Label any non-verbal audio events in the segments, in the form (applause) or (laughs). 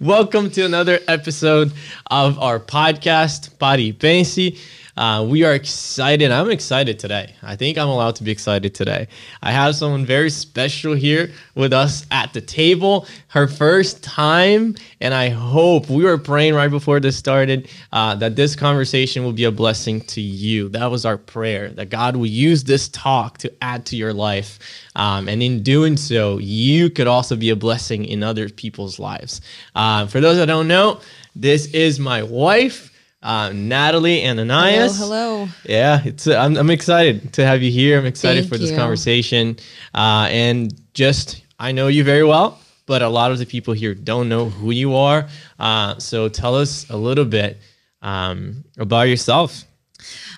Welcome to another episode of our podcast, Body Fancy. Uh, we are excited. I'm excited today. I think I'm allowed to be excited today. I have someone very special here with us at the table. Her first time, and I hope we were praying right before this started uh, that this conversation will be a blessing to you. That was our prayer that God will use this talk to add to your life. Um, and in doing so, you could also be a blessing in other people's lives. Uh, for those that don't know, this is my wife uh, Natalie Ananias. Hello, hello. Yeah, it's uh, I'm, I'm excited to have you here. I'm excited Thank for this you. conversation, uh, and just I know you very well, but a lot of the people here don't know who you are. Uh, so tell us a little bit um, about yourself.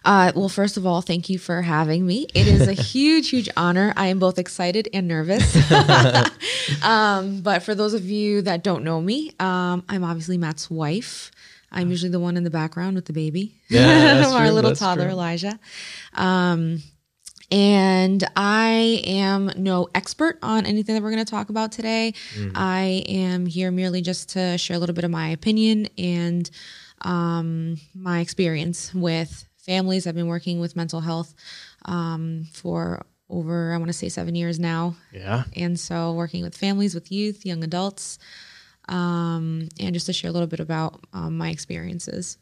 Uh, well, first of all, thank you for having me. It is a (laughs) huge, huge honor. I am both excited and nervous. (laughs) (laughs) um, but for those of you that don't know me, um, I'm obviously Matt's wife. I'm usually the one in the background with the baby. Yeah, (laughs) our true, little toddler true. Elijah. Um, and I am no expert on anything that we're going to talk about today. Mm. I am here merely just to share a little bit of my opinion and um, my experience with families. I've been working with mental health um, for over, I want to say, seven years now. Yeah. And so working with families, with youth, young adults um, and just to share a little bit about um, my experiences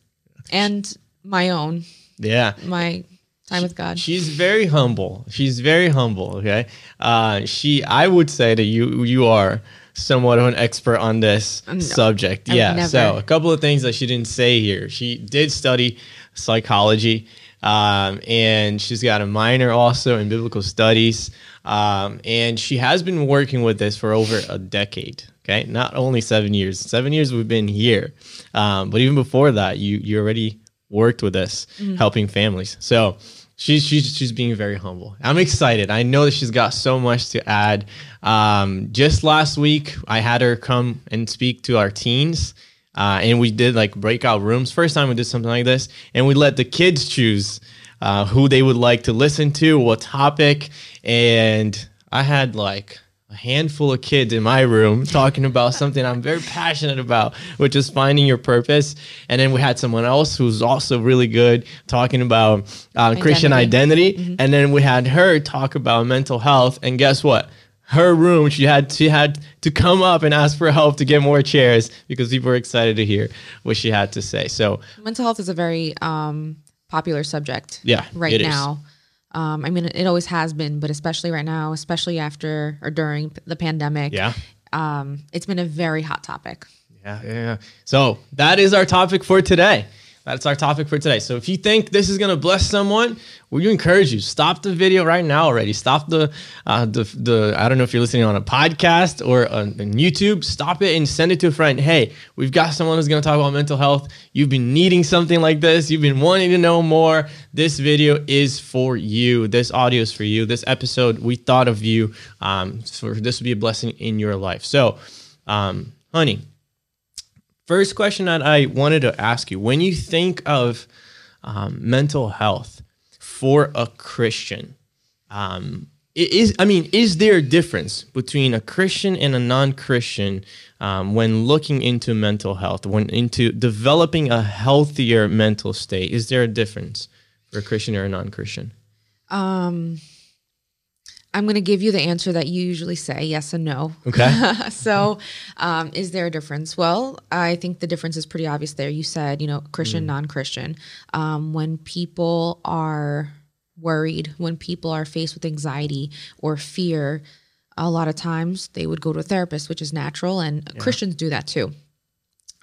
and my own. Yeah. My time with God. She's very humble. She's very humble. Okay. Uh, she, I would say that you, you are somewhat of an expert on this no, subject. yeah. Never. So a couple of things that she didn't say here. She did study psychology. Um, and she's got a minor also in biblical studies. Um, and she has been working with this for over a decade. Okay, not only seven years. Seven years we've been here, um, but even before that, you you already worked with us, mm-hmm. helping families. So she's she's she's being very humble. I'm excited. I know that she's got so much to add. Um, just last week, I had her come and speak to our teens. Uh, and we did like breakout rooms. First time we did something like this, and we let the kids choose uh, who they would like to listen to, what topic, and I had like a handful of kids in my room talking about something I'm very passionate about, which is finding your purpose. And then we had someone else who's also really good talking about uh, identity. Christian identity. Mm-hmm. And then we had her talk about mental health. And guess what? Her room, she had she had to come up and ask for help to get more chairs because people were excited to hear what she had to say. So mental health is a very um, popular subject. Yeah, right now. Is. Um, I mean, it always has been, but especially right now, especially after or during the pandemic, yeah, um, it's been a very hot topic. Yeah, yeah. So that is our topic for today. That's our topic for today. So if you think this is going to bless someone, we encourage you stop the video right now already. Stop the uh, the the I don't know if you're listening on a podcast or on, on YouTube. Stop it and send it to a friend. Hey, we've got someone who's going to talk about mental health. You've been needing something like this. You've been wanting to know more. This video is for you. This audio is for you. This episode, we thought of you. Um, for this would be a blessing in your life. So, um, honey First question that I wanted to ask you when you think of um, mental health for a Christian, um, is I mean, is there a difference between a Christian and a non-Christian um, when looking into mental health, when into developing a healthier mental state? Is there a difference for a Christian or a non-Christian? Um, I'm going to give you the answer that you usually say yes and no. Okay. (laughs) so, um, is there a difference? Well, I think the difference is pretty obvious there. You said, you know, Christian, mm. non Christian. Um, when people are worried, when people are faced with anxiety or fear, a lot of times they would go to a therapist, which is natural, and yeah. Christians do that too.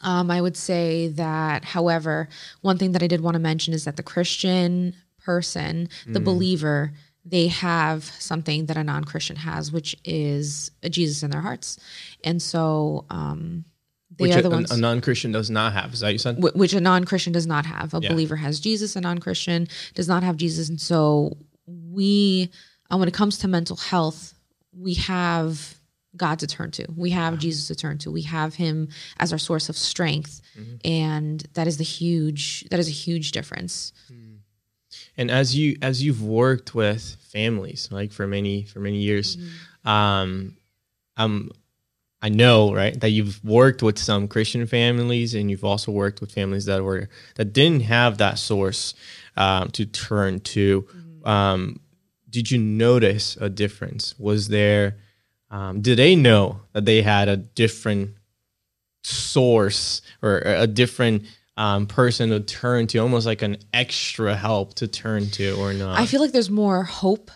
Um, I would say that, however, one thing that I did want to mention is that the Christian person, the mm. believer, they have something that a non-christian has which is a jesus in their hearts. And so um, they which are the a, ones a non-christian does not have. Is that you said? Which a non-christian does not have. A yeah. believer has jesus a non-christian does not have jesus. And so we uh, when it comes to mental health we have god to turn to. We have jesus to turn to. We have him as our source of strength. Mm-hmm. and that is the huge that is a huge difference. Mm-hmm and as you as you've worked with families like for many for many years mm-hmm. um i'm I know, right, that you've worked with some Christian families, and you've also worked with families that were that didn't have that source um, to turn to. Mm-hmm. Um, did you notice a difference? Was there? Um, did they know that they had a different source or a different um, person to turn to, almost like an extra help to turn to, or not? I feel like there's more hope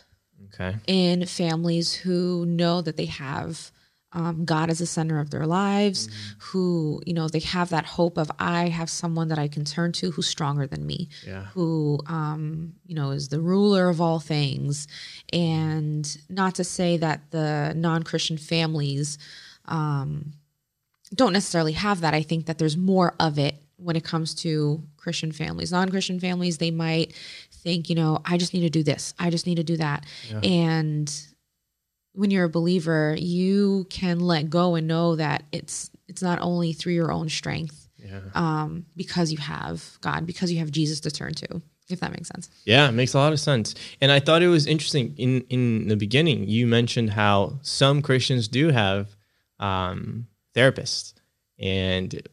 okay. in families who know that they have um, God as the center of their lives, mm-hmm. who, you know, they have that hope of, I have someone that I can turn to who's stronger than me, yeah. who, um, you know, is the ruler of all things. And not to say that the non Christian families um, don't necessarily have that. I think that there's more of it when it comes to Christian families. Non Christian families, they might think, you know, I just need to do this, I just need to do that. Yeah. And when you're a believer, you can let go and know that it's it's not only through your own strength, yeah. um, because you have God, because you have Jesus to turn to. If that makes sense. Yeah, it makes a lot of sense. And I thought it was interesting in in the beginning. You mentioned how some Christians do have um, therapists, and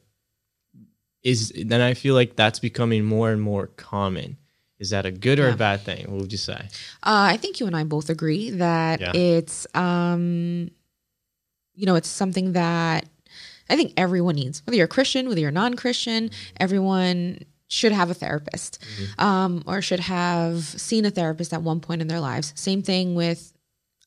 is then I feel like that's becoming more and more common. Is that a good or yeah. a bad thing? What would you say? Uh, I think you and I both agree that yeah. it's, um, you know, it's something that I think everyone needs, whether you're a Christian, whether you're non-Christian, everyone should have a therapist mm-hmm. um, or should have seen a therapist at one point in their lives. Same thing with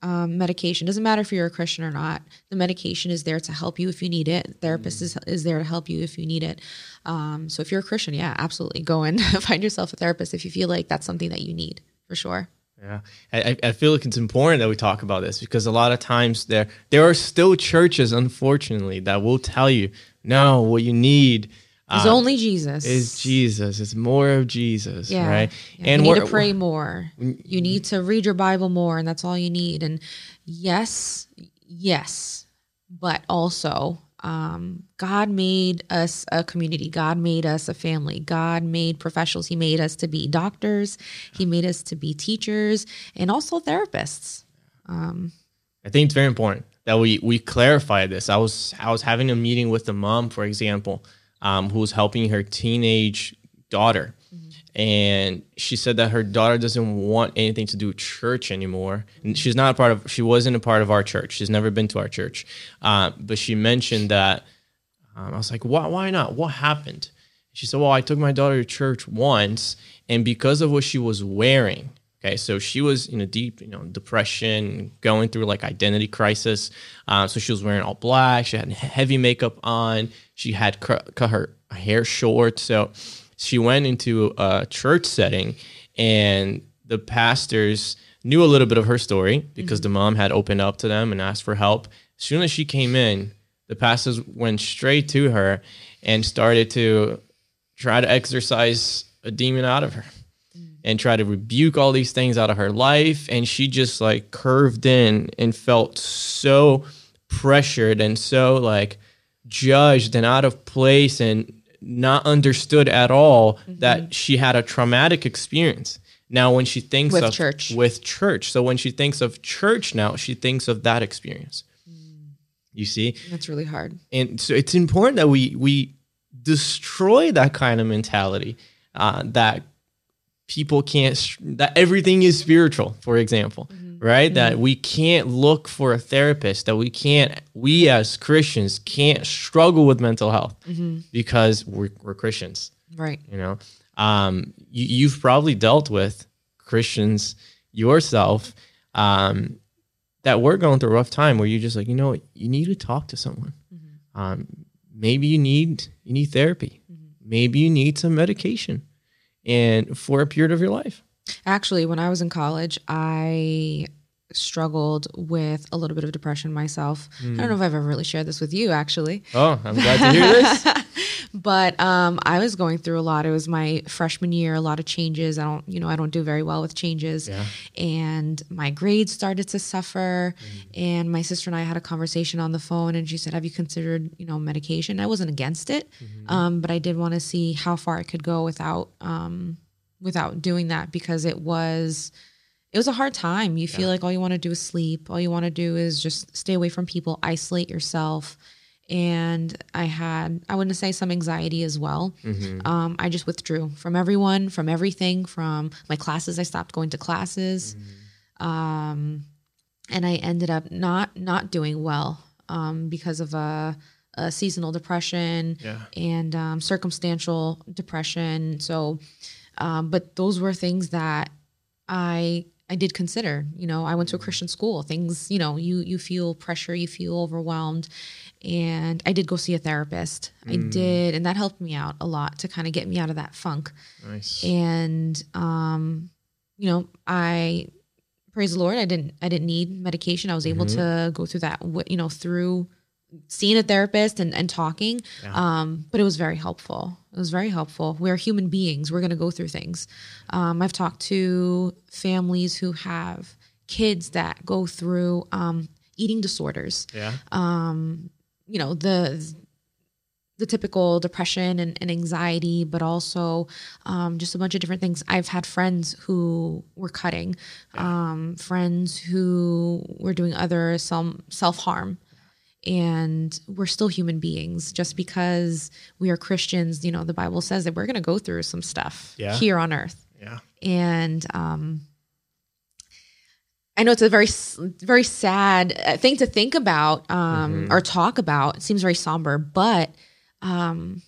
um, medication. Doesn't matter if you're a Christian or not. The medication is there to help you if you need it. Therapist mm. is, is there to help you if you need it. Um, so if you're a Christian, yeah, absolutely go and (laughs) find yourself a therapist if you feel like that's something that you need for sure. Yeah, I, I feel like it's important that we talk about this because a lot of times there there are still churches, unfortunately, that will tell you, no, what you need it's um, only Jesus. Is Jesus. It's more of Jesus, yeah. right? Yeah. And you need to pray more. You need to read your Bible more, and that's all you need. And yes, yes, but also um, God made us a community. God made us a family. God made professionals. He made us to be doctors. He made us to be teachers and also therapists. Um, I think it's very important that we we clarify this. I was I was having a meeting with the mom, for example, um, who's helping her teenage daughter. And she said that her daughter doesn't want anything to do with church anymore. And she's not a part of, she wasn't a part of our church. She's never been to our church. Uh, but she mentioned that, um, I was like, why, why not? What happened? She said, well, I took my daughter to church once, and because of what she was wearing, Okay, so she was in a deep, you know, depression, going through like identity crisis. Um, so she was wearing all black. She had heavy makeup on. She had cut, cut her hair short. So she went into a church setting, and the pastors knew a little bit of her story because mm-hmm. the mom had opened up to them and asked for help. As soon as she came in, the pastors went straight to her and started to try to exorcise a demon out of her and try to rebuke all these things out of her life. And she just like curved in and felt so pressured and so like judged and out of place and not understood at all mm-hmm. that she had a traumatic experience. Now, when she thinks with of church, with church, so when she thinks of church now, she thinks of that experience. Mm. You see, that's really hard. And so it's important that we we destroy that kind of mentality uh, that people can't that everything is spiritual for example mm-hmm. right mm-hmm. that we can't look for a therapist that we can't we as christians can't struggle with mental health mm-hmm. because we're, we're christians right you know um, you, you've probably dealt with christians yourself um, that we're going through a rough time where you're just like you know you need to talk to someone mm-hmm. um, maybe you need you need therapy mm-hmm. maybe you need some medication and for a period of your life. Actually, when I was in college, I struggled with a little bit of depression myself. Mm. I don't hmm. know if I've ever really shared this with you, actually. Oh, I'm glad to hear this. (laughs) but um, I was going through a lot. It was my freshman year, a lot of changes. I don't, you know, I don't do very well with changes, yeah. and my grades started to suffer. Mm. And my sister and I had a conversation on the phone, and she said, "Have you considered, you know, medication?" I wasn't against it, mm-hmm. um, but I did want to see how far I could go without, um, without doing that because it was it was a hard time. You feel like all you want to do is sleep. All you want to do is just stay away from people, isolate yourself. And I had, I wouldn't say some anxiety as well. Mm-hmm. Um, I just withdrew from everyone, from everything, from my classes. I stopped going to classes. Mm-hmm. Um, and I ended up not not doing well um, because of a, a, seasonal depression yeah. and um, circumstantial depression. So, um, but those were things that I I did consider. You know, I went to a Christian school. Things, you know, you you feel pressure, you feel overwhelmed, and I did go see a therapist. Mm. I did, and that helped me out a lot to kind of get me out of that funk. Nice. And um, you know, I praise the Lord, I didn't I didn't need medication. I was able mm-hmm. to go through that, you know, through seeing a therapist and, and talking. Yeah. Um, but it was very helpful. It was very helpful. We're human beings. We're going to go through things. Um, I've talked to families who have kids that go through um, eating disorders. Yeah. Um, you know, the the typical depression and, and anxiety, but also um, just a bunch of different things. I've had friends who were cutting, yeah. um, friends who were doing other some self harm, and we're still human beings. Just because we are Christians, you know, the Bible says that we're going to go through some stuff yeah. here on earth. Yeah, and um, I know it's a very, very sad uh, thing to think about um, mm-hmm. or talk about. It seems very somber, but um,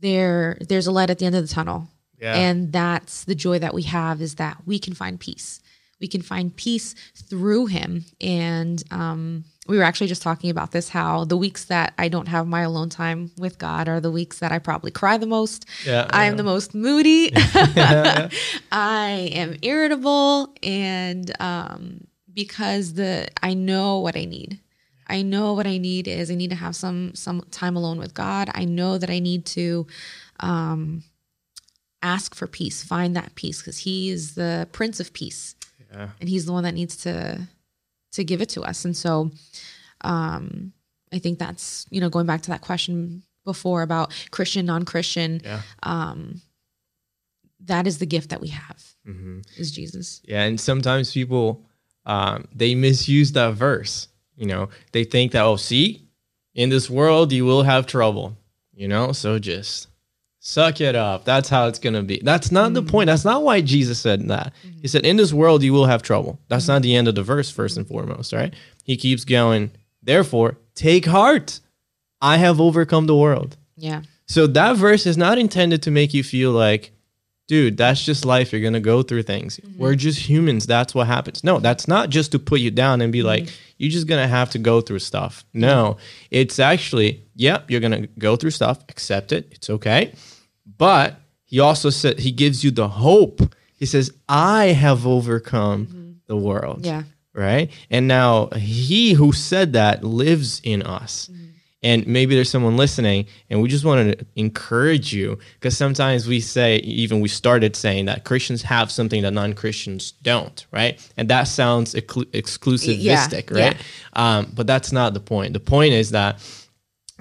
there there's a light at the end of the tunnel. Yeah. And that's the joy that we have is that we can find peace. We can find peace through him. And um, we were actually just talking about this how the weeks that I don't have my alone time with God are the weeks that I probably cry the most. Yeah, I am the most moody. (laughs) (laughs) I am irritable. And um, because the I know what I need. I know what I need is I need to have some some time alone with God. I know that I need to um, ask for peace, find that peace because He is the Prince of Peace, yeah. and He's the one that needs to to give it to us. And so, um, I think that's you know going back to that question before about Christian, non-Christian. Yeah. Um, that is the gift that we have mm-hmm. is Jesus. Yeah, and sometimes people um, they misuse that verse you know, they think that, oh, see, in this world, you will have trouble, you know, so just suck it up. That's how it's going to be. That's not mm-hmm. the point. That's not why Jesus said that. Mm-hmm. He said, in this world, you will have trouble. That's mm-hmm. not the end of the verse, first and foremost, right? He keeps going, therefore, take heart. I have overcome the world. Yeah. So that verse is not intended to make you feel like, dude, that's just life. You're going to go through things. Mm-hmm. We're just humans. That's what happens. No, that's not just to put you down and be mm-hmm. like, you're just going to have to go through stuff. No, it's actually, yep, you're going to go through stuff, accept it. It's okay. But he also said, he gives you the hope. He says, I have overcome mm-hmm. the world. Yeah. Right. And now he who said that lives in us. Mm-hmm. And maybe there's someone listening, and we just want to encourage you because sometimes we say, even we started saying that Christians have something that non Christians don't, right? And that sounds exclu- exclusivistic, yeah, right? Yeah. Um, but that's not the point. The point is that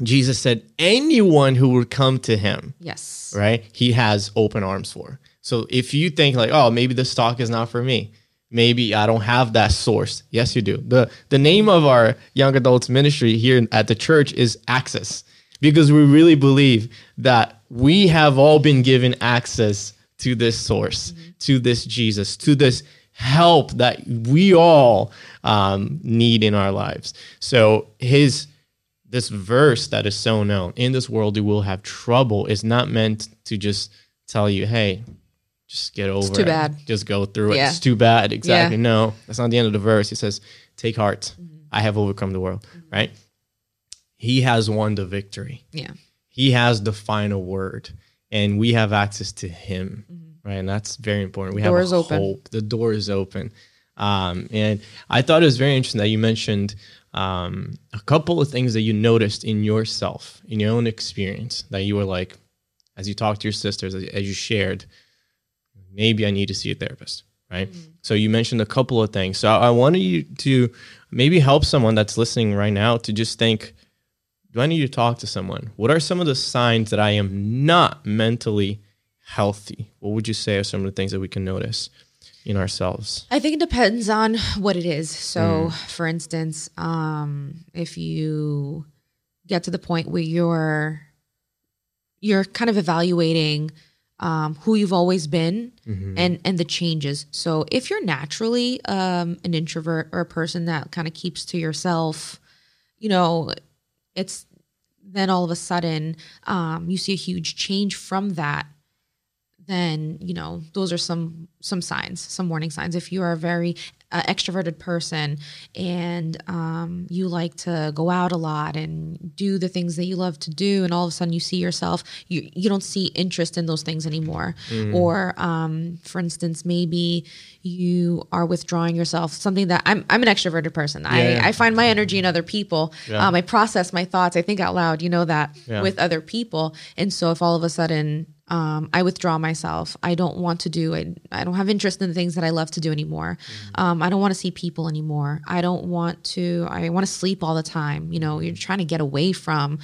Jesus said, anyone who would come to him, yes, right, he has open arms for. So if you think like, oh, maybe this talk is not for me, maybe I don't have that source. Yes, you do. The the name of our young adults ministry here at the church is Access because we really believe that we have all been given access to this source, mm-hmm. to this Jesus, to this help that we all um, need in our lives. So his this verse that is so known in this world you will have trouble is not meant to just tell you, hey, just get over it's too it. bad. Just go through it. Yeah. It's too bad. Exactly. Yeah. No, that's not the end of the verse. He says, Take heart. Mm-hmm. I have overcome the world. Mm-hmm. Right? He has won the victory. Yeah. He has the final word. And we have access to him. Mm-hmm. Right. And that's very important. We the have hope. Open. The door is open. Um, and I thought it was very interesting that you mentioned um, a couple of things that you noticed in yourself, in your own experience, that you were like, as you talked to your sisters, as, as you shared, maybe I need to see a therapist, right? Mm-hmm. So you mentioned a couple of things. So I wanted you to maybe help someone that's listening right now to just think, do I need to talk to someone? What are some of the signs that I am not mentally healthy? What would you say are some of the things that we can notice? In ourselves? I think it depends on what it is. So, mm. for instance, um, if you get to the point where you're you're kind of evaluating um, who you've always been mm-hmm. and and the changes. So if you're naturally um, an introvert or a person that kind of keeps to yourself, you know, it's then all of a sudden um, you see a huge change from that then you know those are some some signs some warning signs if you are a very uh, extroverted person and um, you like to go out a lot and do the things that you love to do and all of a sudden you see yourself you, you don't see interest in those things anymore mm. or um, for instance maybe you are withdrawing yourself something that i'm, I'm an extroverted person yeah, I. I find my energy in other people yeah. um, i process my thoughts i think out loud you know that with other people and so if all of a sudden um, I withdraw myself. I don't want to do it. I don't have interest in the things that I love to do anymore. Mm-hmm. Um, I don't want to see people anymore. I don't want to, I want to sleep all the time. You know, you're trying to get away from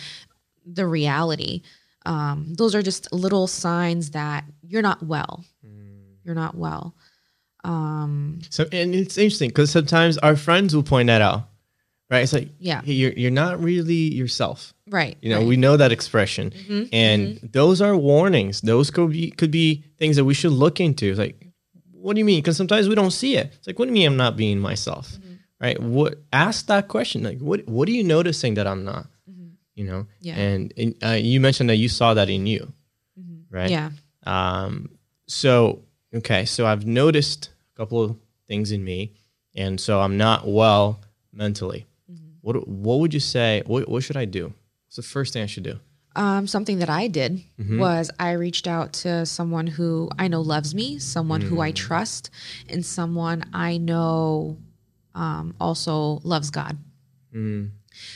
the reality. Um, those are just little signs that you're not well. Mm. You're not well. Um, so, and it's interesting because sometimes our friends will point that out right? It's like, yeah, you're you're not really yourself, right? You know, right. we know that expression, mm-hmm, and mm-hmm. those are warnings. Those could be could be things that we should look into. It's like, what do you mean? Because sometimes we don't see it. It's like, what do you mean I'm not being myself? Mm-hmm. Right? What? Ask that question. Like, what What are you noticing that I'm not? Mm-hmm. You know? Yeah. And, and uh, you mentioned that you saw that in you, mm-hmm. right? Yeah. Um. So okay. So I've noticed a couple of things in me, and so I'm not well mentally what what would you say? What what should I do? What's the first thing I should do? Um, something that I did mm-hmm. was I reached out to someone who I know loves me, someone mm. who I mm. trust, and someone I know um, also loves God. Mm.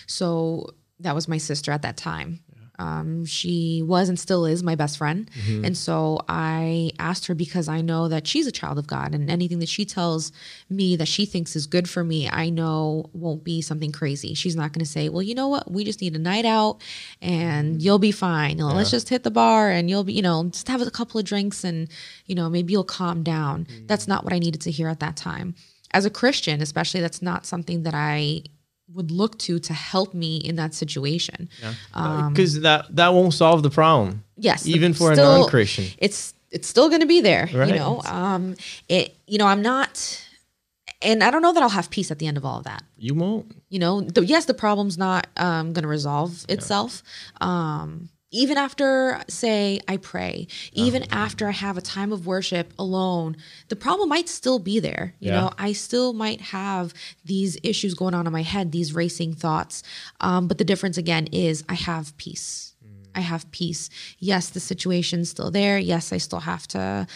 So that was my sister at that time. Um, she was and still is my best friend. Mm-hmm. And so I asked her because I know that she's a child of God and anything that she tells me that she thinks is good for me, I know won't be something crazy. She's not going to say, well, you know what? We just need a night out and you'll be fine. You know, yeah. Let's just hit the bar and you'll be, you know, just have a couple of drinks and, you know, maybe you'll calm down. Mm-hmm. That's not what I needed to hear at that time as a Christian, especially, that's not something that I would look to to help me in that situation. Because yeah. um, that that won't solve the problem. Yes, even for still, a non-Christian, it's it's still going to be there. Right. You know, um, it. You know, I'm not. And I don't know that I'll have peace at the end of all of that. You won't. You know, the, yes, the problem's not um, going to resolve itself. Yeah. Um, even after say i pray even uh-huh. after i have a time of worship alone the problem might still be there you yeah. know i still might have these issues going on in my head these racing thoughts um, but the difference again is i have peace mm. i have peace yes the situation's still there yes i still have to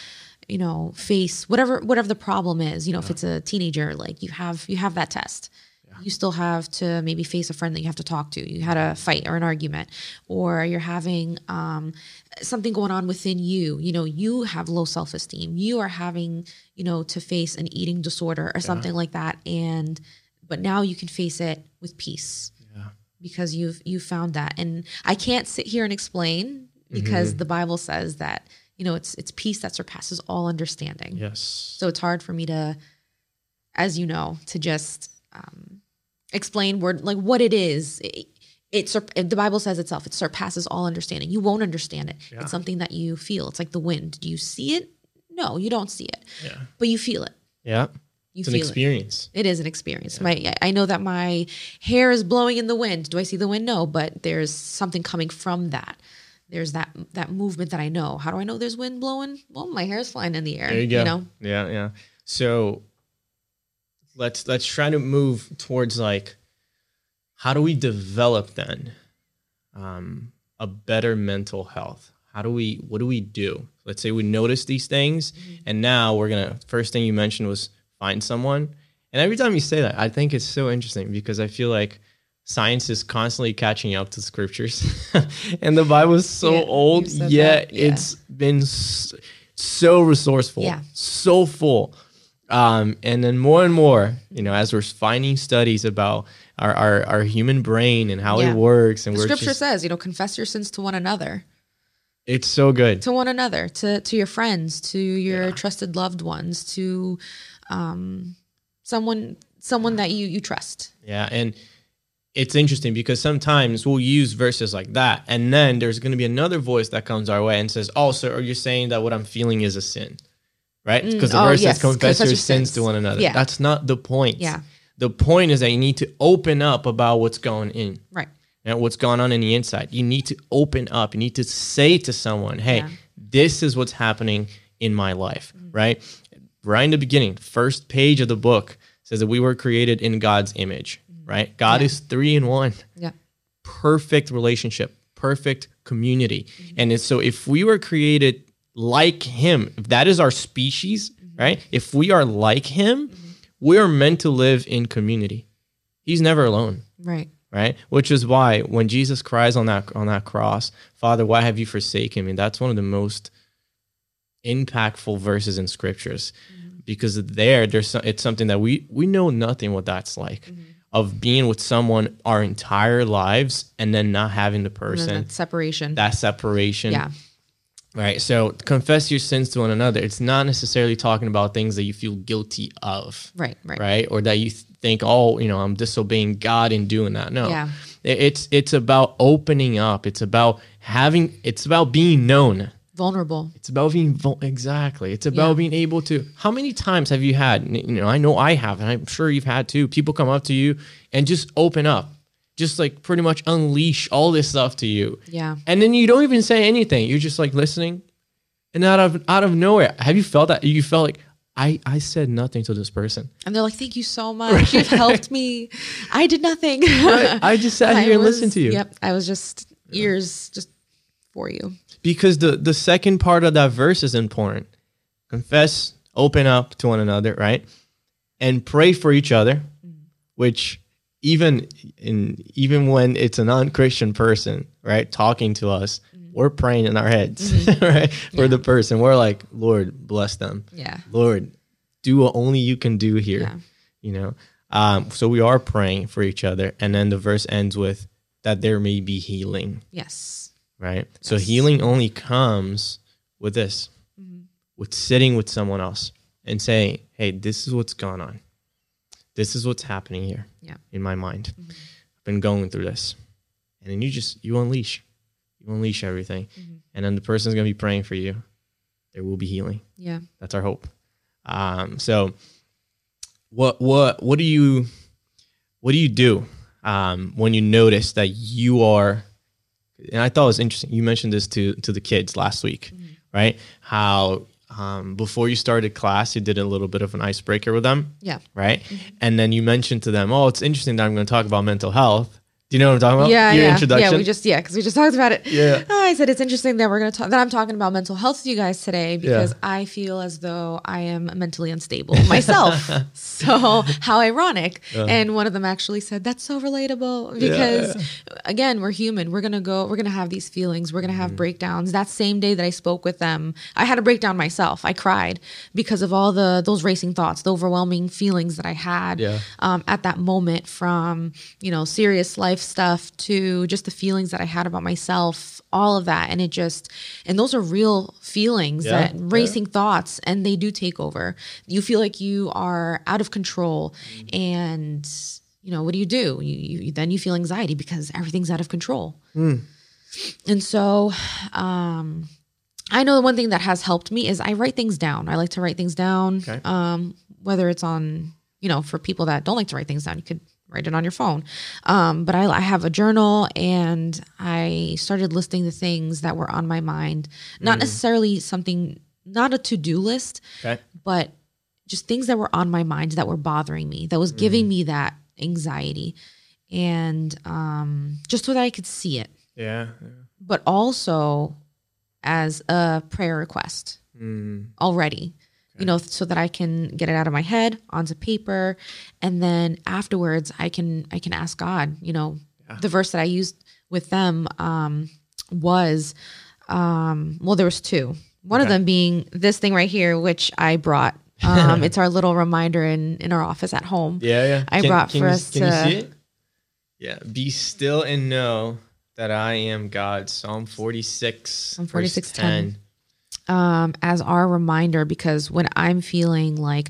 you know face whatever whatever the problem is you know yeah. if it's a teenager like you have you have that test you still have to maybe face a friend that you have to talk to. You had a fight or an argument, or you're having um, something going on within you. You know, you have low self esteem. You are having, you know, to face an eating disorder or something yeah. like that. And, but now you can face it with peace yeah. because you've, you found that. And I can't sit here and explain because mm-hmm. the Bible says that, you know, it's, it's peace that surpasses all understanding. Yes. So it's hard for me to, as you know, to just, um, explain word like what it is. It, it, the Bible says itself. It surpasses all understanding. You won't understand it. Yeah. It's something that you feel. It's like the wind. Do you see it? No, you don't see it. Yeah. But you feel it. Yeah. You it's an experience. It. it is an experience. Yeah. My I know that my hair is blowing in the wind. Do I see the wind? No, but there's something coming from that. There's that that movement that I know. How do I know there's wind blowing? Well, my hair's flying in the air. There you go. You know? Yeah, yeah. So let's let's try to move towards like how do we develop then um, a better mental health how do we what do we do let's say we notice these things mm-hmm. and now we're gonna first thing you mentioned was find someone and every time you say that i think it's so interesting because i feel like science is constantly catching up to scriptures (laughs) and the bible is so yeah, old yet yeah. it's been so resourceful yeah. so full um, and then more and more, you know, as we're finding studies about our, our, our human brain and how yeah. it works, and the we're scripture just, says, you know, confess your sins to one another. It's so good. To one another, to to your friends, to your yeah. trusted loved ones, to um someone someone that you you trust. Yeah, and it's interesting because sometimes we'll use verses like that, and then there's going to be another voice that comes our way and says, "Oh, so are you saying that what I'm feeling is a sin?" Right? Because mm, the oh, verse yes, says, "Confess your sins, sins to one another." Yeah. That's not the point. Yeah. The point is that you need to open up about what's going in. Right. And what's going on in the inside. You need to open up. You need to say to someone, "Hey, yeah. this is what's happening in my life." Mm-hmm. Right? Right in the beginning, first page of the book says that we were created in God's image right? God yeah. is three in one. Yeah. Perfect relationship, perfect community. Mm-hmm. And so if we were created like him, if that is our species, mm-hmm. right? If we are like him, mm-hmm. we are meant to live in community. He's never alone. Right. Right? Which is why when Jesus cries on that on that cross, Father, why have you forsaken me? That's one of the most impactful verses in scriptures mm-hmm. because there there's it's something that we we know nothing what that's like mm-hmm of being with someone our entire lives and then not having the person that separation that separation yeah right so confess your sins to one another it's not necessarily talking about things that you feel guilty of right right right or that you think oh you know i'm disobeying god in doing that no yeah it's it's about opening up it's about having it's about being known vulnerable. It's about being vul- exactly. It's about yeah. being able to. How many times have you had? You know, I know I have, and I'm sure you've had too. People come up to you and just open up, just like pretty much unleash all this stuff to you. Yeah. And then you don't even say anything. You're just like listening, and out of out of nowhere, have you felt that? You felt like. I, I said nothing to this person. And they're like, thank you so (laughs) much. Right. You've helped me. I did nothing. right. I just sat (laughs) here and listened to you. Yep. I was just ears just for you because the the second part of that verse is important. Confess, open up to one another, right? And pray for each other, mm-hmm. which even in even when it's a non-Christian person, right, talking to us, mm-hmm. we're praying in our heads, (laughs) mm-hmm. right? For yeah. the person. We're like, Lord, bless them. Yeah. Lord, do what only you can do here. Yeah. You know? Um, so we are praying for each other. And then the verse ends with that there may be healing. Yes right? Yes. So healing only comes with this, mm-hmm. with sitting with someone else and saying, "Hey, this is what's going on. This is what's happening here yeah. in my mind. Mm-hmm. I've been going through this." And then you just you unleash. You unleash everything. Mm-hmm. And then the person's going to be praying for you. There will be healing. Yeah. That's our hope. Um, so what what what do you what do you do um, when you notice that you are and I thought it was interesting. You mentioned this to to the kids last week, mm-hmm. right? How um, before you started class, you did a little bit of an icebreaker with them, yeah, right? Mm-hmm. And then you mentioned to them, "Oh, it's interesting that I'm going to talk about mental health." Do you know what I'm talking about? Yeah, Your yeah, introduction? yeah. We just yeah, because we just talked about it. Yeah. Oh, I said it's interesting that we're gonna talk that I'm talking about mental health to you guys today because yeah. I feel as though I am mentally unstable myself. (laughs) so how ironic! Uh, and one of them actually said that's so relatable because yeah. again, we're human. We're gonna go. We're gonna have these feelings. We're gonna have mm breakdowns. That same day that I spoke with them, I had a breakdown myself. I cried because of all the those racing thoughts, the overwhelming feelings that I had yeah. um, at that moment from you know serious life life stuff to just the feelings that I had about myself, all of that. And it just, and those are real feelings yeah, that racing yeah. thoughts, and they do take over. You feel like you are out of control. Mm. And, you know, what do you do? You, you, then you feel anxiety because everything's out of control. Mm. And so, um, I know the one thing that has helped me is I write things down. I like to write things down. Okay. Um, whether it's on, you know, for people that don't like to write things down, you could write it on your phone. Um, but I, I, have a journal and I started listing the things that were on my mind. Not mm. necessarily something, not a to do list, okay. but just things that were on my mind that were bothering me, that was mm. giving me that anxiety. And um, just so that I could see it. Yeah. yeah. But also as a prayer request mm. already you know, so that I can get it out of my head onto paper, and then afterwards I can I can ask God. You know, yeah. the verse that I used with them um, was, um, well, there was two. One okay. of them being this thing right here, which I brought. Um, (laughs) it's our little reminder in in our office at home. Yeah, yeah. I can, brought can for you, us can to. You see it? Yeah, be still and know that I am God. Psalm 46. Psalm 46 10. 10. Um, as our reminder, because when I'm feeling like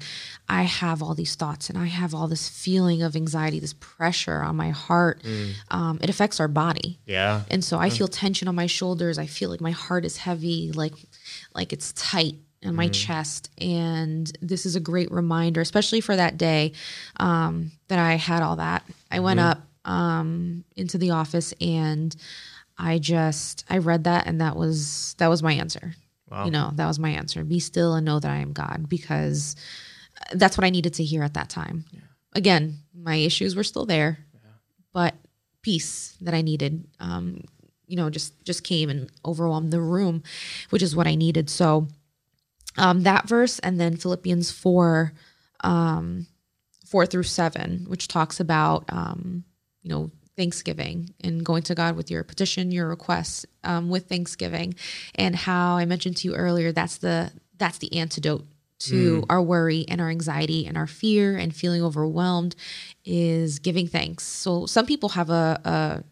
I have all these thoughts and I have all this feeling of anxiety, this pressure on my heart, mm. um, it affects our body. Yeah. And so I feel tension on my shoulders. I feel like my heart is heavy, like like it's tight in my mm. chest. And this is a great reminder, especially for that day um, that I had all that. I went mm. up um, into the office and I just I read that and that was that was my answer. Wow. You know, that was my answer. Be still and know that I am God because that's what I needed to hear at that time. Yeah. Again, my issues were still there, yeah. but peace that I needed, um, you know, just just came and overwhelmed the room, which is what I needed. So um, that verse and then Philippians four, um, four through seven, which talks about um, you know Thanksgiving and going to God with your petition, your requests um, with Thanksgiving, and how I mentioned to you earlier that's the that's the antidote to mm. our worry and our anxiety and our fear and feeling overwhelmed is giving thanks. So some people have a, a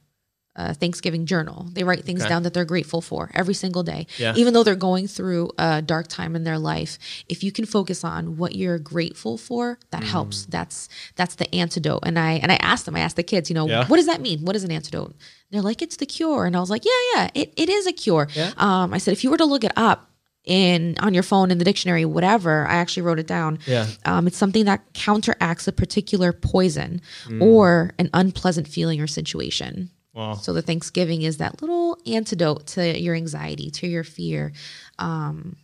Thanksgiving journal. They write things okay. down that they're grateful for every single day. Yeah. Even though they're going through a dark time in their life, if you can focus on what you're grateful for, that mm. helps. That's that's the antidote. And I and I asked them, I asked the kids, you know, yeah. what does that mean? What is an antidote? They're like, it's the cure. And I was like, yeah, yeah, it, it is a cure. Yeah. Um, I said, if you were to look it up, in on your phone in the dictionary whatever i actually wrote it down yeah um, it's something that counteracts a particular poison mm. or an unpleasant feeling or situation Wow. So the Thanksgiving is that little antidote to your anxiety, to your fear. Um,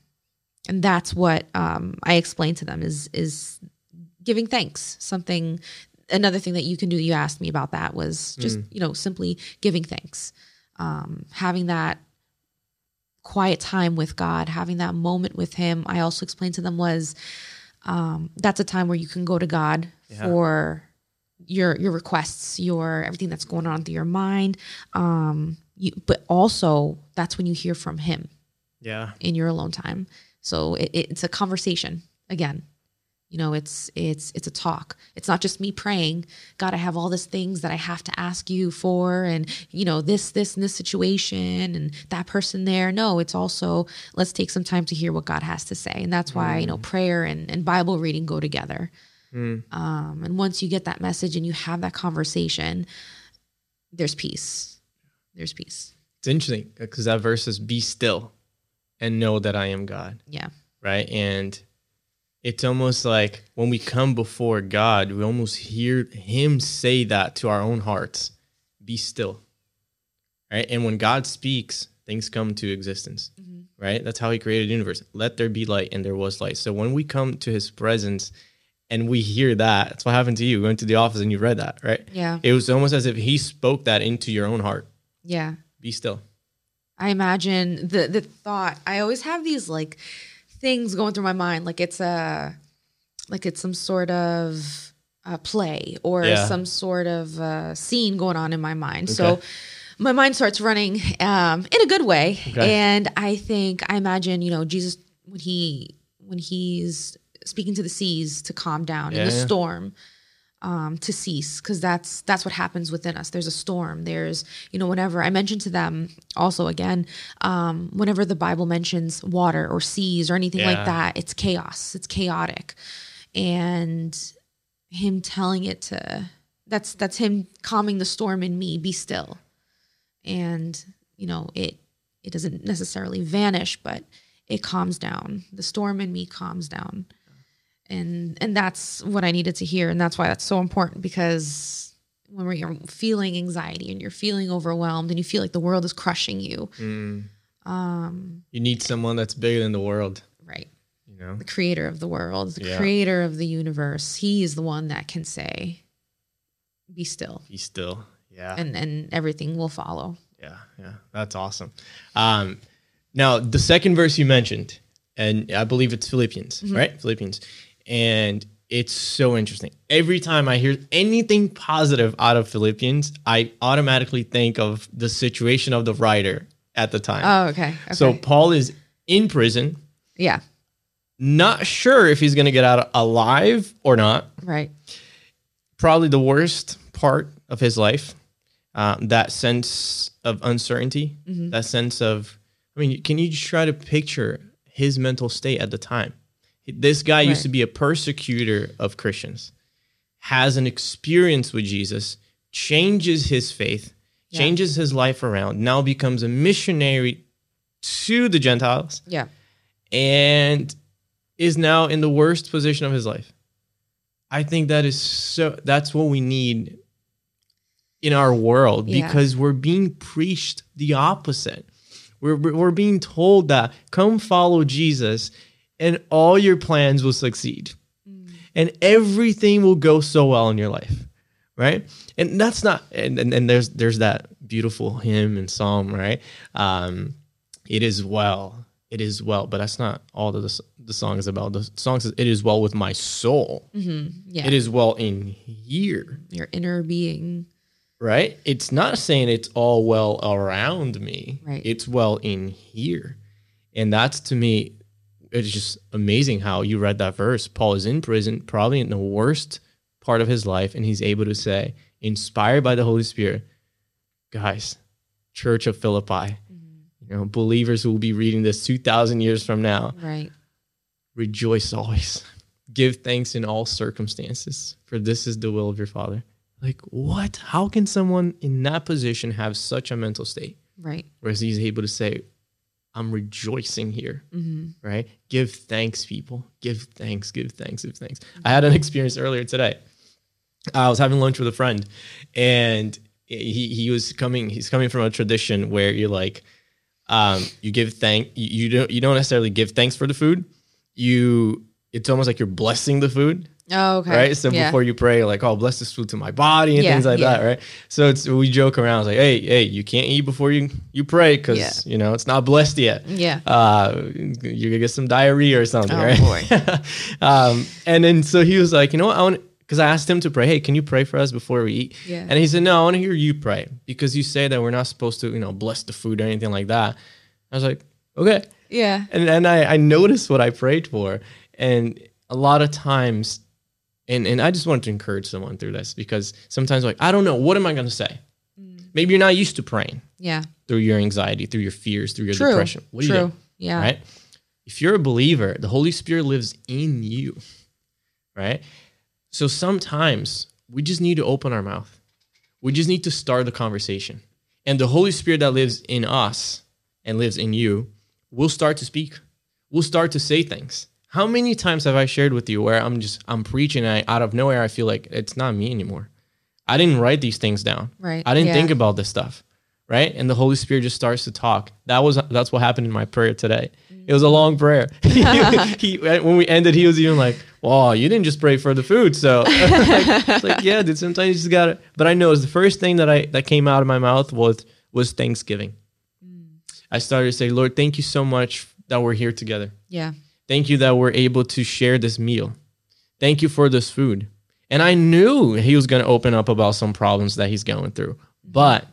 and that's what um, I explained to them is is giving thanks. Something another thing that you can do, you asked me about that was just, mm. you know, simply giving thanks. Um, having that quiet time with God, having that moment with him. I also explained to them was um, that's a time where you can go to God yeah. for your your requests, your everything that's going on through your mind. Um, you, but also that's when you hear from him. Yeah. In your alone time, so it, it's a conversation again. You know, it's it's it's a talk. It's not just me praying. God, I have all these things that I have to ask you for, and you know this this and this situation and that person there. No, it's also let's take some time to hear what God has to say, and that's why mm. you know mm. prayer and, and Bible reading go together. Mm. Um, and once you get that message and you have that conversation, there's peace. There's peace. It's interesting because that verse says, "Be still, and know that I am God." Yeah. Right, and it's almost like when we come before God, we almost hear Him say that to our own hearts: "Be still." Right, and when God speaks, things come to existence. Mm-hmm. Right, that's how He created the universe. Let there be light, and there was light. So when we come to His presence and we hear that. That's what happened to you. You went to the office and you read that, right? Yeah. It was almost as if he spoke that into your own heart. Yeah. Be still. I imagine the the thought. I always have these like things going through my mind, like it's a like it's some sort of a play or yeah. some sort of uh, scene going on in my mind. Okay. So my mind starts running um, in a good way, okay. and I think I imagine you know Jesus when he when he's speaking to the seas to calm down, yeah, and the yeah. storm um, to cease, because that's that's what happens within us. There's a storm. There's you know whenever I mentioned to them also again, um, whenever the Bible mentions water or seas or anything yeah. like that, it's chaos. It's chaotic, and him telling it to that's that's him calming the storm in me. Be still, and you know it it doesn't necessarily vanish, but it calms down. The storm in me calms down and and that's what I needed to hear, and that's why that's so important because when you're feeling anxiety and you're feeling overwhelmed and you feel like the world is crushing you, mm. um, you need someone that's bigger than the world, right? You know, the creator of the world, the yeah. creator of the universe. He is the one that can say, "Be still." Be still. Yeah. And and everything will follow. Yeah, yeah, that's awesome. Um, now the second verse you mentioned, and I believe it's Philippians, mm-hmm. right? Philippians and it's so interesting. Every time I hear anything positive out of Philippians, I automatically think of the situation of the writer at the time. Oh, okay. okay. So Paul is in prison. Yeah. Not sure if he's going to get out alive or not. Right. Probably the worst part of his life. um, that sense of uncertainty, mm-hmm. that sense of, I mean, can you just try to picture his mental state at the time? This guy right. used to be a persecutor of Christians, has an experience with Jesus, changes his faith, yeah. changes his life around, now becomes a missionary to the Gentiles. Yeah. And is now in the worst position of his life. I think that is so that's what we need in our world yeah. because we're being preached the opposite. We're, we're being told that come follow Jesus and all your plans will succeed mm. and everything will go so well in your life right and that's not and, and, and there's there's that beautiful hymn and psalm right um it is well it is well but that's not all that the, the song is about the song says it is well with my soul mm-hmm. yeah. it is well in here your inner being right? It's not saying it's all well around me. Right. It's well in here. And that's to me, it's just amazing how you read that verse. Paul is in prison, probably in the worst part of his life, and he's able to say, inspired by the Holy Spirit, guys, Church of Philippi, mm-hmm. you know, believers who will be reading this 2,000 years from now. Right. Rejoice always. Give thanks in all circumstances, for this is the will of your Father. Like, what? How can someone in that position have such a mental state? Right. Whereas he's able to say, I'm rejoicing here, mm-hmm. right? Give thanks, people. Give thanks, give thanks, give thanks. Mm-hmm. I had an experience earlier today. I was having lunch with a friend, and he he was coming. He's coming from a tradition where you're like, um, you give thank you, you don't you don't necessarily give thanks for the food. You it's almost like you're blessing the food. Oh, okay. Right. So yeah. before you pray, like, oh, bless this food to my body and yeah, things like yeah. that, right? So it's we joke around, it's like, hey, hey, you can't eat before you you pray because you know it's not blessed yet. Yeah. Uh, you're gonna get some diarrhea or something, oh, right? boy. (laughs) um, and then so he was like, you know what, I want because I asked him to pray. Hey, can you pray for us before we eat? Yeah. And he said, no, I want to hear you pray because you say that we're not supposed to, you know, bless the food or anything like that. I was like, okay. Yeah. And then I, I noticed what I prayed for, and a lot of times and and I just wanted to encourage someone through this because sometimes like I don't know what am I going to say. Mm. Maybe you're not used to praying. Yeah. Through your anxiety, through your fears, through your True. depression. What do you do? Yeah. Right. If you're a believer, the Holy Spirit lives in you. Right. So sometimes we just need to open our mouth. We just need to start the conversation. And the Holy Spirit that lives in us and lives in you will start to speak. We'll start to say things. How many times have I shared with you where I'm just I'm preaching and I, out of nowhere I feel like it's not me anymore. I didn't write these things down. Right. I didn't yeah. think about this stuff. Right. And the Holy Spirit just starts to talk. That was that's what happened in my prayer today. It was a long prayer. (laughs) (laughs) he, when we ended, he was even like, "Wow, you didn't just pray for the food." So, (laughs) like, like, yeah, dude. Sometimes you just got to. But I know it's the first thing that I that came out of my mouth was was Thanksgiving. Mm. I started to say, "Lord, thank you so much that we're here together." Yeah. Thank you that we're able to share this meal. Thank you for this food. And I knew he was going to open up about some problems that he's going through. But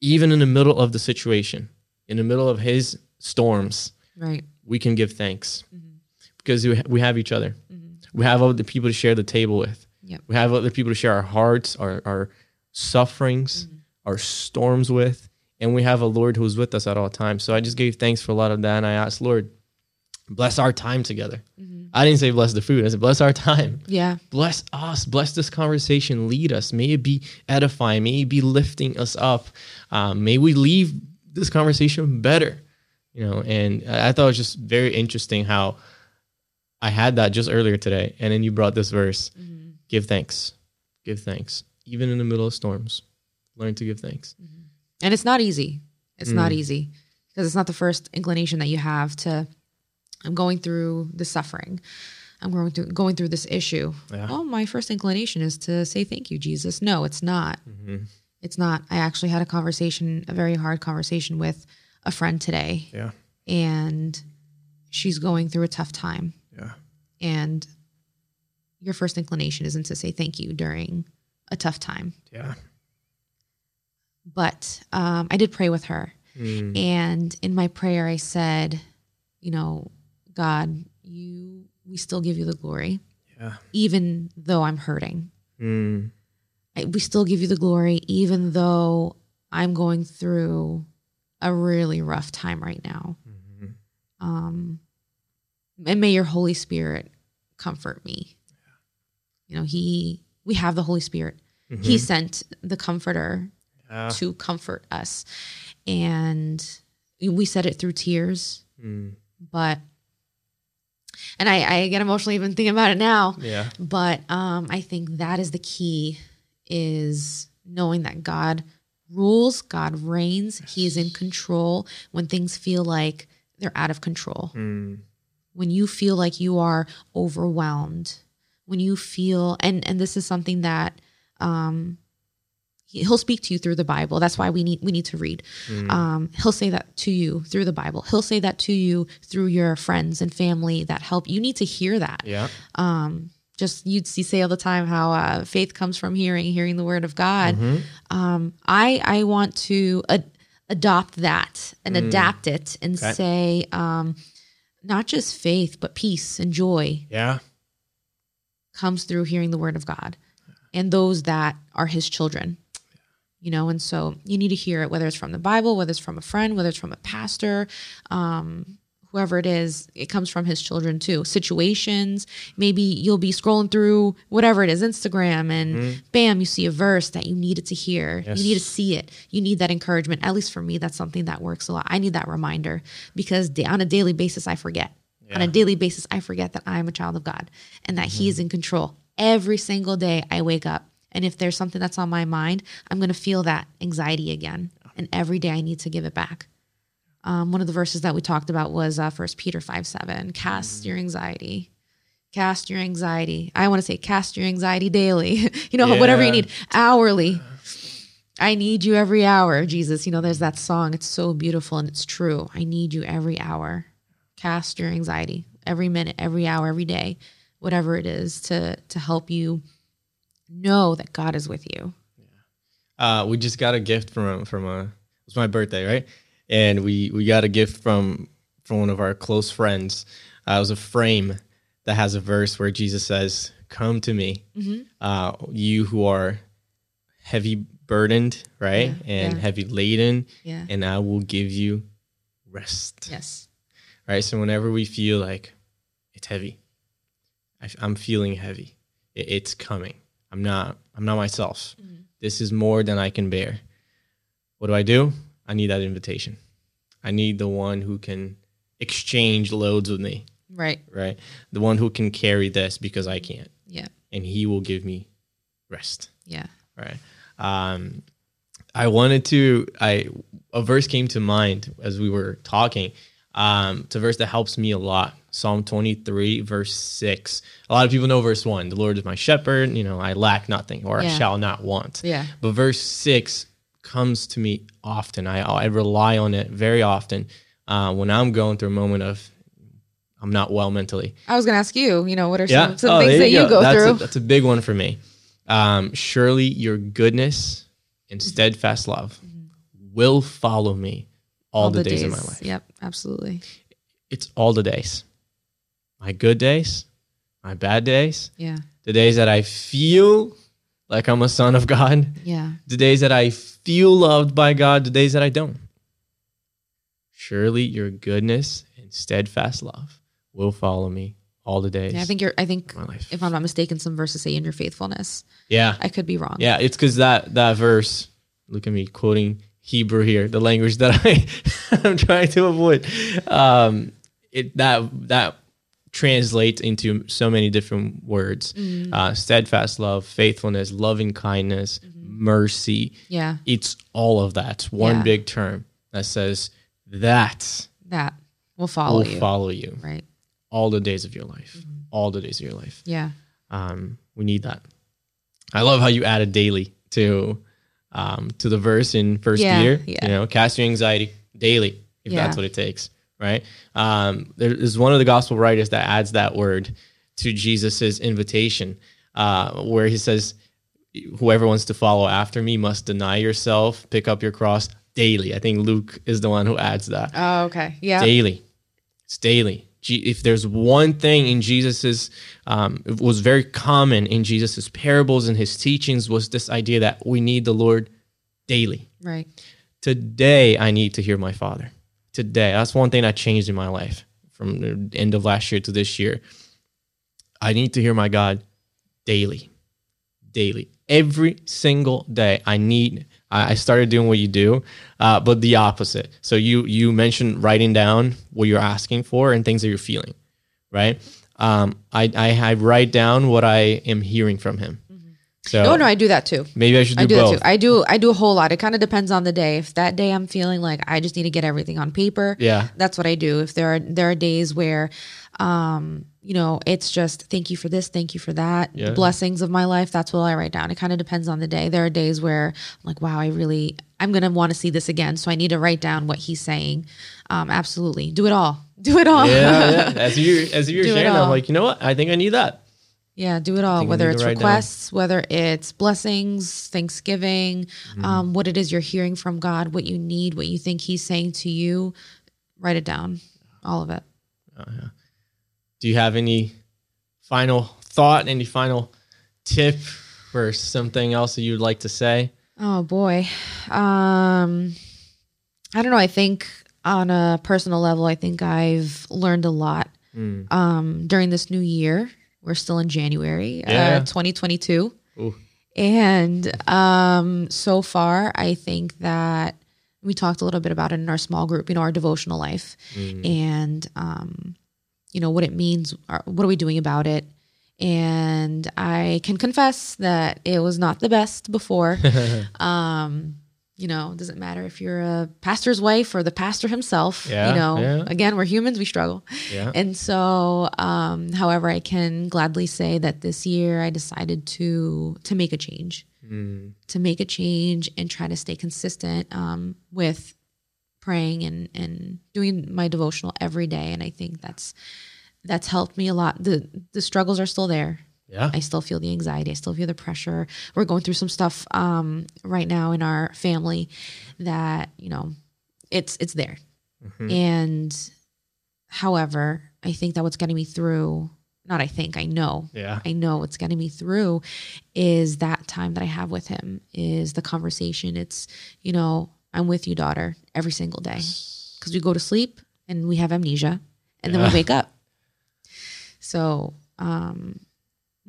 even in the middle of the situation, in the middle of his storms, right, we can give thanks mm-hmm. because we have each other. Mm-hmm. We have other people to share the table with. Yep. We have other people to share our hearts, our, our sufferings, mm-hmm. our storms with. And we have a Lord who's with us at all times. So I just gave thanks for a lot of that. And I asked, Lord, bless our time together. Mm-hmm. I didn't say bless the food. I said bless our time. Yeah. Bless us. Bless this conversation. Lead us. May it be edifying. May it be lifting us up. Um, may we leave this conversation better. You know, and I thought it was just very interesting how I had that just earlier today, and then you brought this verse: mm-hmm. "Give thanks, give thanks, even in the middle of storms. Learn to give thanks." Mm-hmm. And it's not easy. It's mm. not easy because it's not the first inclination that you have to I'm going through the suffering. I'm going through going through this issue. Yeah. Well, my first inclination is to say thank you, Jesus. No, it's not. Mm-hmm. It's not. I actually had a conversation, a very hard conversation with a friend today. Yeah. And she's going through a tough time. Yeah. And your first inclination isn't to say thank you during a tough time. Yeah. But um, I did pray with her. Mm. And in my prayer, I said, you know, God, you we still give you the glory. Yeah. Even though I'm hurting. Mm. I, we still give you the glory, even though I'm going through a really rough time right now. Mm-hmm. Um, and may your Holy Spirit comfort me. Yeah. You know, He, we have the Holy Spirit. Mm-hmm. He sent the Comforter yeah. to comfort us, and we said it through tears, mm. but and I, I get emotional even thinking about it now. Yeah. But um, I think that is the key is knowing that God rules, God reigns, yes. He is in control when things feel like they're out of control. Mm. When you feel like you are overwhelmed, when you feel and and this is something that um he'll speak to you through the bible. That's why we need we need to read. Mm. um, he'll say that to you through the bible. He'll say that to you through your friends and family that help. You need to hear that. Yeah. Um, just you'd see say all the time how uh, faith comes from hearing hearing the word of god. Mm-hmm. um, i i want to ad- adopt that and mm. adapt it and okay. say um, not just faith but peace and joy yeah. comes through hearing the word of god and those that are his children you know and so you need to hear it whether it's from the bible whether it's from a friend whether it's from a pastor um, whoever it is it comes from his children too situations maybe you'll be scrolling through whatever it is instagram and mm-hmm. bam you see a verse that you needed to hear yes. you need to see it you need that encouragement at least for me that's something that works a lot i need that reminder because on a daily basis i forget yeah. on a daily basis i forget that i'm a child of god and that mm-hmm. he is in control every single day i wake up and if there's something that's on my mind, I'm going to feel that anxiety again. And every day I need to give it back. Um, one of the verses that we talked about was uh, 1 Peter 5 7. Cast mm-hmm. your anxiety. Cast your anxiety. I want to say cast your anxiety daily. (laughs) you know, yeah. whatever you need, hourly. I need you every hour, Jesus. You know, there's that song. It's so beautiful and it's true. I need you every hour. Cast your anxiety every minute, every hour, every day, whatever it is to to help you know that God is with you. Yeah. Uh, we just got a gift from from a it was my birthday, right? And we we got a gift from from one of our close friends. Uh, it was a frame that has a verse where Jesus says, "Come to me, mm-hmm. uh, you who are heavy burdened, right, yeah, and yeah. heavy laden, yeah. and I will give you rest." Yes. Right. So whenever we feel like it's heavy, I, am feeling heavy. It, it's coming I'm not I'm not myself. Mm-hmm. This is more than I can bear. What do I do? I need that invitation. I need the one who can exchange loads with me. Right. Right. The one who can carry this because I can't. Yeah. And he will give me rest. Yeah. Right. Um I wanted to I a verse came to mind as we were talking. Um, it's a verse that helps me a lot. Psalm 23, verse 6. A lot of people know verse 1. The Lord is my shepherd. You know, I lack nothing or yeah. I shall not want. Yeah. But verse 6 comes to me often. I, I rely on it very often uh, when I'm going through a moment of I'm not well mentally. I was going to ask you, you know, what are some, yeah? some oh, things that you go, go that's through? A, that's a big one for me. Um, surely your goodness and steadfast love mm-hmm. will follow me all, all the, the days, days of my life. Yep, absolutely. It's all the days my good days, my bad days. Yeah. The days that I feel like I'm a son of God. Yeah. The days that I feel loved by God, the days that I don't. Surely your goodness and steadfast love will follow me all the days. Yeah, I think you're. I think if I'm not mistaken, some verses say in your faithfulness. Yeah, I could be wrong. Yeah, it's because that that verse. Look at me quoting Hebrew here, the language that I (laughs) I'm trying to avoid. Um, it that that translates into so many different words. Mm. uh, steadfast love faithfulness loving kindness mm-hmm. mercy. Yeah. It's all of that. One yeah. big term that says that that will follow will you. follow you right. all the days of your life. Mm-hmm. all the days of your life. Yeah. Um, we need that. I love how you added daily to um, to the verse in first yeah, peter. Yeah. you know cast your anxiety daily if that's what it takes right? Um, there is one of the gospel writers that adds that word to Jesus's invitation, uh, where he says, "Whoever wants to follow after me must deny yourself, pick up your cross daily." I think Luke is the one who adds that. Oh, okay, yeah, daily. It's daily. if there's one thing in Jesus's um, was very common in Jesus's parables and his teachings was this idea that we need the Lord daily. Right. Today, I need to hear my Father. Today, that's one thing that changed in my life from the end of last year to this year. I need to hear my God daily, daily, every single day. I need. I started doing what you do, uh, but the opposite. So you you mentioned writing down what you're asking for and things that you're feeling, right? Um, I, I, I write down what I am hearing from him. So no, no, I do that too. Maybe I should do, I do both. That too. I do I do a whole lot. It kind of depends on the day. If that day I'm feeling like I just need to get everything on paper, yeah, that's what I do. If there are there are days where um, you know, it's just thank you for this, thank you for that. Yeah. blessings of my life, that's what I write down. It kind of depends on the day. There are days where I'm like, wow, I really, I'm going to want to see this again. So I need to write down what he's saying. Um, absolutely. Do it all. (laughs) Do it all. Yeah. yeah. (laughs) As you as you're sharing, I'm like, you know what? I think I need that. Yeah, do it all. Whether it's requests, down. whether it's blessings, Thanksgiving, mm-hmm. um, what it is you're hearing from God, what you need, what you think He's saying to you, write it down. All of it. Oh, yeah do you have any final thought, any final tip or something else that you'd like to say? Oh boy. Um I don't know. I think on a personal level, I think I've learned a lot mm. um, during this new year. We're still in January, uh, yeah. uh, 2022. Ooh. And um, so far, I think that we talked a little bit about it in our small group, you know, our devotional life. Mm. And um, you know what it means what are we doing about it and i can confess that it was not the best before (laughs) um you know it doesn't matter if you're a pastor's wife or the pastor himself yeah, you know yeah. again we're humans we struggle yeah. and so um however i can gladly say that this year i decided to to make a change mm. to make a change and try to stay consistent um with praying and and doing my devotional every day and i think that's that's helped me a lot the the struggles are still there yeah i still feel the anxiety i still feel the pressure we're going through some stuff um right now in our family that you know it's it's there mm-hmm. and however i think that what's getting me through not I think, I know. Yeah. I know what's getting me through is that time that I have with him, is the conversation. It's, you know, I'm with you, daughter, every single day. Because we go to sleep and we have amnesia and yeah. then we wake up. So, um,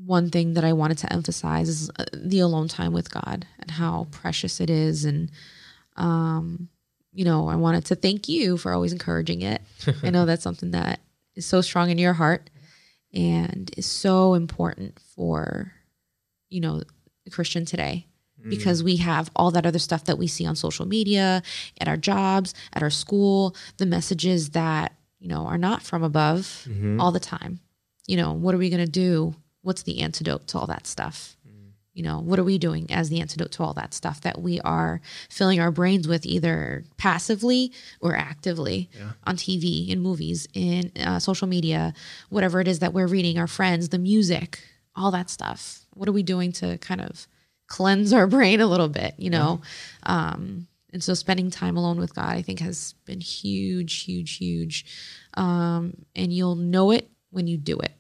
one thing that I wanted to emphasize is uh, the alone time with God and how precious it is. And, um, you know, I wanted to thank you for always encouraging it. (laughs) I know that's something that is so strong in your heart and is so important for, you know, the Christian today Mm. because we have all that other stuff that we see on social media, at our jobs, at our school, the messages that, you know, are not from above mm-hmm. all the time. You know, what are we going to do? What's the antidote to all that stuff? Mm. You know, what are we doing as the antidote to all that stuff that we are filling our brains with either passively or actively yeah. on TV, in movies, in uh, social media, whatever it is that we're reading, our friends, the music, all that stuff. What are we doing to kind of cleanse our (laughs) brain a little bit, you know. Yeah. Um, and so spending time alone with God, I think, has been huge, huge, huge. Um, and you'll know it when you do it.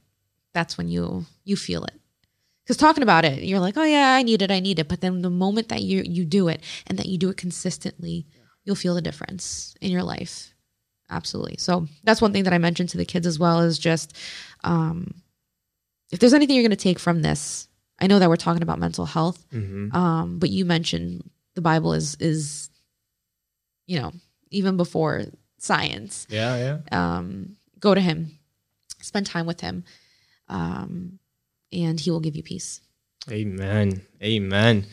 That's when you you feel it. Because talking about it, you're like, oh yeah, I need it, I need it. But then the moment that you you do it and that you do it consistently, you'll feel the difference in your life. Absolutely. So that's one thing that I mentioned to the kids as well is just um, if there's anything you're going to take from this, I know that we're talking about mental health, mm-hmm. um, but you mentioned the Bible is is, you know, even before science. Yeah, yeah. Um, go to Him, spend time with Him, um, and He will give you peace. Amen. Amen.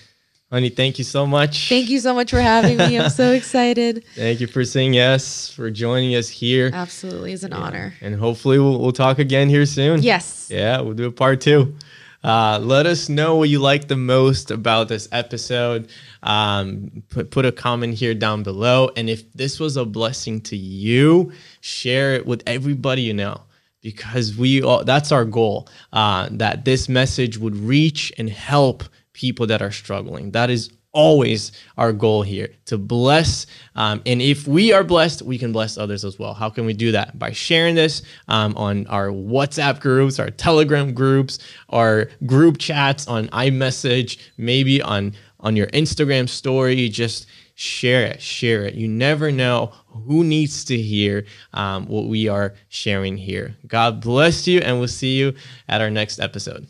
Honey, thank you so much. Thank you so much for having me. I'm so (laughs) excited. Thank you for saying yes, for joining us here. Absolutely. It's an yeah. honor. And hopefully we'll, we'll talk again here soon. Yes. Yeah, we'll do a part two. Uh, let us know what you like the most about this episode. Um, put, put a comment here down below. And if this was a blessing to you, share it with everybody you know because we all, that's our goal uh, that this message would reach and help people that are struggling. That is always our goal here to bless. Um, and if we are blessed, we can bless others as well. How can we do that? By sharing this um, on our WhatsApp groups, our Telegram groups, our group chats on iMessage, maybe on on your Instagram story. Just share it, share it. You never know who needs to hear um, what we are sharing here. God bless you, and we'll see you at our next episode.